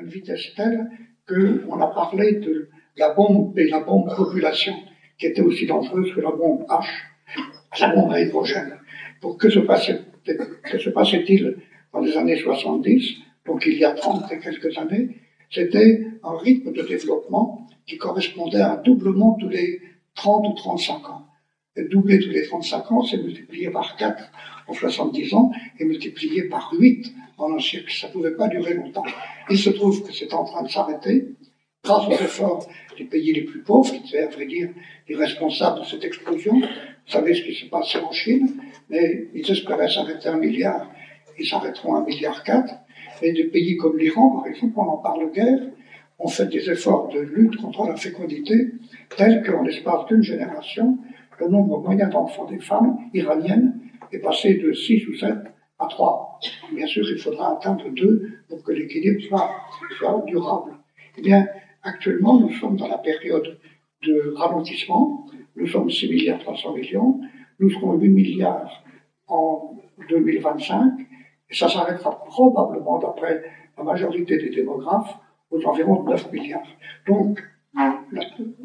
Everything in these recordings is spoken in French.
une vitesse telle qu'on a parlé de la bombe et la bombe population, qui était aussi dangereuse que la bombe H, la bombe à hydrogène. Pour que se passait-il dans les années 70, donc il y a 30 et quelques années, c'était un rythme de développement qui correspondait à un doublement tous les 30 ou 35 ans. Doubler tous les 35 ans, c'est multiplié par 4 en 70 ans et multiplié par 8 en un siècle. Ça ne pouvait pas durer longtemps. Il se trouve que c'est en train de s'arrêter grâce aux efforts des pays les plus pauvres, qui étaient, à vrai dire, les responsables de cette explosion. Vous savez ce qui s'est passé en Chine, mais ils espéraient s'arrêter un milliard. Ils s'arrêteront un milliard quatre. Et des pays comme l'Iran, par exemple, on en parle guerre, ont fait des efforts de lutte contre la fécondité, tels qu'en l'espace d'une génération, le nombre moyen d'enfants des femmes iraniennes est passé de 6 ou 7 à 3. Bien sûr, il faudra atteindre 2 pour que l'équilibre soit, durable. Eh bien, actuellement, nous sommes dans la période de ralentissement. Nous sommes 6 milliards 300 millions. Nous serons 8 milliards en 2025. Et ça s'arrêtera probablement, d'après la majorité des démographes, aux environs de 9 milliards. Donc,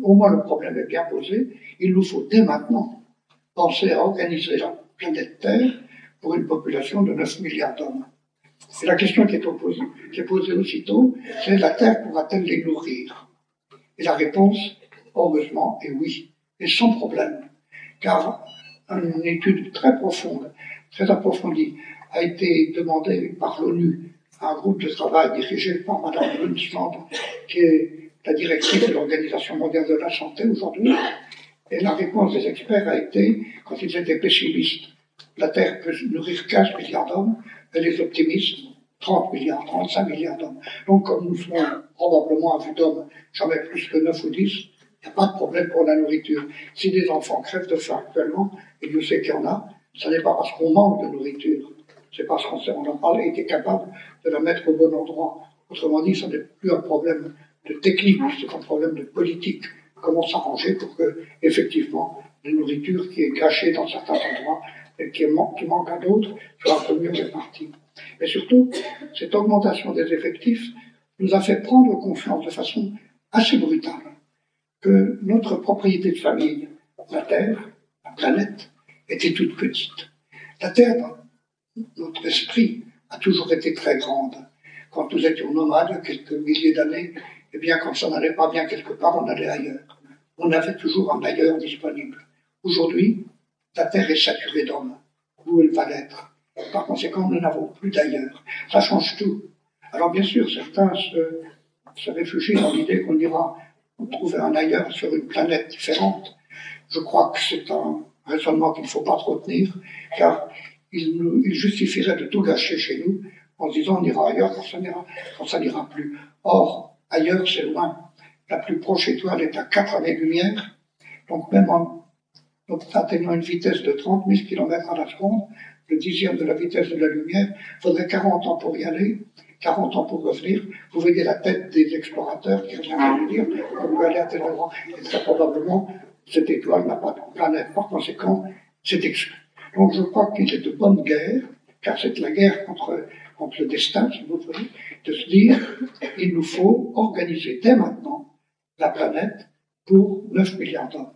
au moins le problème est bien posé. Il nous faut dès maintenant penser à organiser la planète Terre pour une population de 9 milliards d'hommes. Et la question qui est, posée, aussitôt, c'est la Terre pourra-t-elle les nourrir? Et la réponse, heureusement, est oui, et sans problème. Car une étude très profonde, très approfondie, a été demandée par l'ONU à un groupe de travail dirigé par Mme Brundtland, qui est la directrice de l'Organisation mondiale de la santé aujourd'hui. Et la réponse des experts a été, quand ils étaient pessimistes, la Terre peut nourrir 15 milliards d'hommes, et les optimistes, 30 milliards, 35 milliards d'hommes. Donc, comme nous serons probablement à vue d'hommes jamais plus que 9 ou 10, il n'y a pas de problème pour la nourriture. Si des enfants crèvent de faim actuellement, et Dieu sait qu'il y en a, ce n'est pas parce qu'on manque de nourriture, c'est parce qu'on n'a pas été capable de la mettre au bon endroit. Autrement dit, ce n'est plus un problème de technique, c'est un problème de politique. Comment s'arranger pour que, effectivement, la nourriture qui est cachée dans certains endroits et qui, qui manque à d'autres soit un peu mieux répartie. Mais surtout, cette augmentation des effectifs nous a fait prendre conscience de façon assez brutale que notre propriété de famille, la Terre, la planète, était toute petite. La Terre, notre esprit, a toujours été très grande. Quand nous étions nomades, quelques milliers d'années, eh bien, quand ça n'allait pas bien quelque part, on allait ailleurs. On avait toujours un ailleurs disponible. Aujourd'hui, la Terre est saturée d'hommes, où elle va l'être? Par conséquent, nous n'avons plus d'ailleurs. Ça change tout. Alors, bien sûr, certains se, réfugient dans l'idée qu'on ira trouver un ailleurs sur une planète différente. Je crois que c'est un raisonnement qu'il ne faut pas trop tenir, car il, justifierait de tout gâcher chez nous en disant on ira ailleurs quand ça n'ira plus. Or, ailleurs, c'est loin. La plus proche étoile est à 4 années-lumière. Donc, même en atteignant une vitesse de 30 000 km à la seconde, le dixième de la vitesse de la lumière, il faudrait 40 ans pour y aller, 40 ans pour revenir. Vous voyez la tête des explorateurs qui reviennent à nous dire on peut aller à tel endroit. Et très probablement, cette étoile n'a pas de planète. Par conséquent, c'est exclu. Donc je crois qu'il est de bonne guerre, car c'est la guerre contre le destin, si vous voulez, de se dire il nous faut organiser dès maintenant la planète pour 9 milliards d'hommes.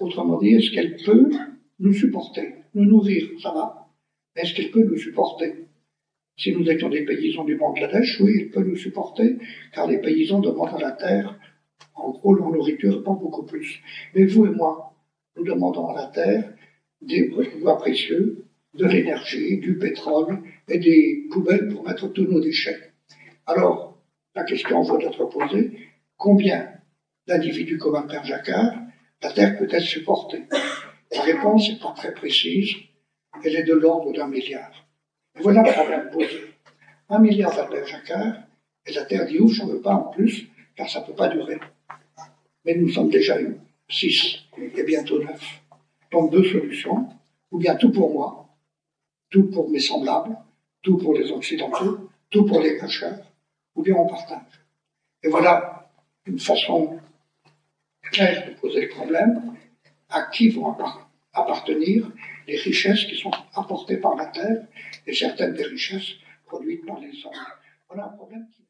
Autrement dit, est-ce qu'elle peut nous supporter Nous nourrir, ça va. Est-ce qu'elle peut nous supporter? Si nous étions des paysans du Bangladesh, oui, elle peut nous supporter, car les paysans demandent à la terre, en gros, leur nourriture, pas beaucoup plus. Mais vous et moi, nous demandons à la terre des bois précieux, de l'énergie, du pétrole et des poubelles pour mettre tous nos déchets. Alors, la question doit être posée, combien d'individus comme un père Jacquard la Terre peut-elle supporter? La réponse n'est pas très précise, elle est de l'ordre d'un milliard. Voilà le problème posé. Un milliard d'Albert Jacquard, et la Terre dit ouf, j'en veux pas en plus, car ça ne peut pas durer. Mais nous sommes déjà eu six, et bientôt neuf. Donc deux solutions, ou bien tout pour moi, tout pour mes semblables, tout pour les Occidentaux, tout pour les cacheurs, ou bien on partage. Et voilà une façon claire de poser le problème, à qui vont appartenir les richesses qui sont apportées par la terre et certaines des richesses produites par les hommes. Voilà un problème qui